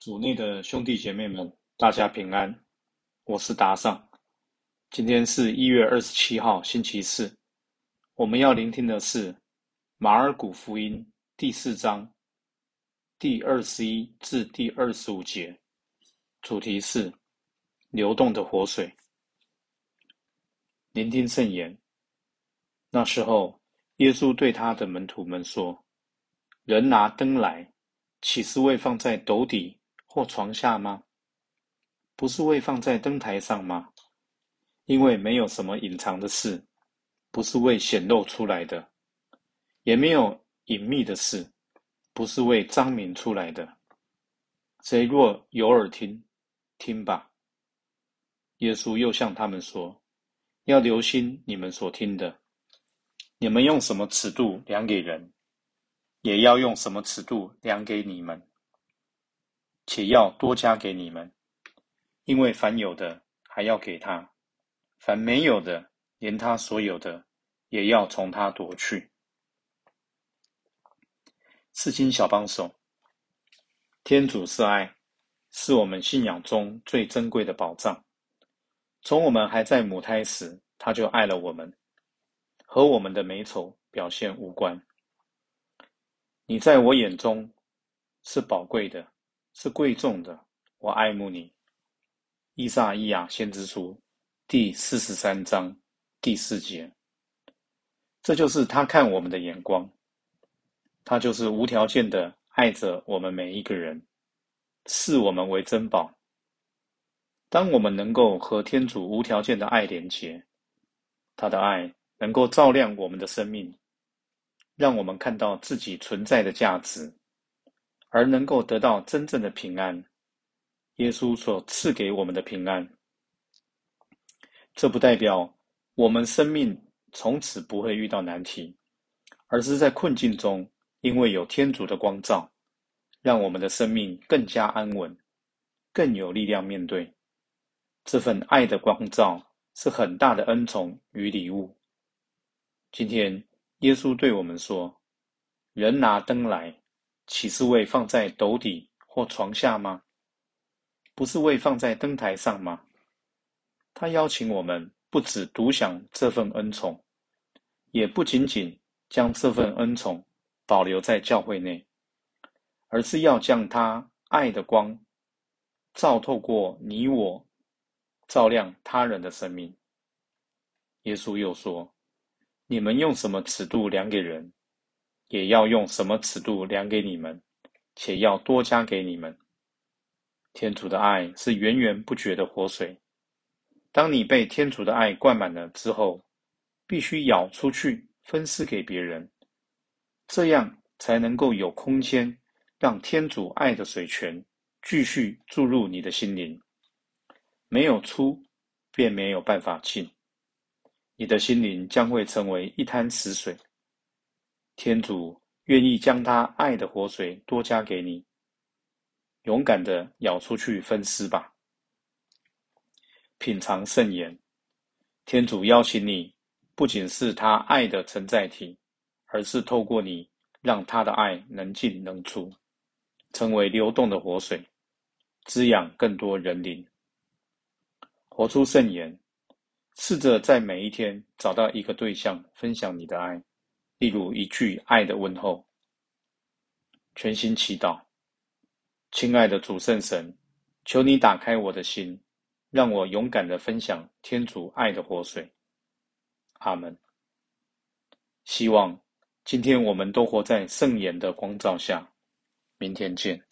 主内的兄弟姐妹们，大家平安，我是达尚。今天是一月二十七号，星期四。我们要聆听的是马尔谷福音第四章第二十一至第二十五节，主题是流动的活水。聆听圣言。那时候，耶稣对他的门徒们说：“人拿灯来，岂是为放在斗底？”或床下吗？不是未放在灯台上吗？因为没有什么隐藏的事，不是为显露出来的；也没有隐秘的事，不是为彰明出来的。谁若有耳听，听吧。耶稣又向他们说：“要留心你们所听的。你们用什么尺度量给人，也要用什么尺度量给你们。”且要多加给你们，因为凡有的还要给他，凡没有的，连他所有的也要从他夺去。四经小帮手，天主是爱，是我们信仰中最珍贵的宝藏。从我们还在母胎时，他就爱了我们，和我们的美丑表现无关。你在我眼中是宝贵的。是贵重的，我爱慕你。伊撒伊亚先知书第四十三章第四节，这就是他看我们的眼光，他就是无条件的爱着我们每一个人，视我们为珍宝。当我们能够和天主无条件的爱连结，他的爱能够照亮我们的生命，让我们看到自己存在的价值。而能够得到真正的平安，耶稣所赐给我们的平安，这不代表我们生命从此不会遇到难题，而是在困境中，因为有天主的光照，让我们的生命更加安稳，更有力量面对。这份爱的光照是很大的恩宠与礼物。今天，耶稣对我们说：“人拿灯来。”岂是为放在斗底或床下吗？不是为放在灯台上吗？他邀请我们不只独享这份恩宠，也不仅仅将这份恩宠保留在教会内，而是要将他爱的光照透过你我，照亮他人的生命。耶稣又说：“你们用什么尺度量给人？”也要用什么尺度量给你们，且要多加给你们。天主的爱是源源不绝的活水。当你被天主的爱灌满了之后，必须舀出去分施给别人，这样才能够有空间让天主爱的水泉继续注入你的心灵。没有出，便没有办法进，你的心灵将会成为一滩死水。天主愿意将他爱的活水多加给你，勇敢的舀出去分施吧。品尝圣言，天主邀请你，不仅是他爱的承载体，而是透过你，让他的爱能进能出，成为流动的活水，滋养更多人灵。活出圣言，试着在每一天找到一个对象，分享你的爱。例如一句爱的问候，全心祈祷，亲爱的主圣神，求你打开我的心，让我勇敢的分享天主爱的活水。阿门。希望今天我们都活在圣言的光照下。明天见。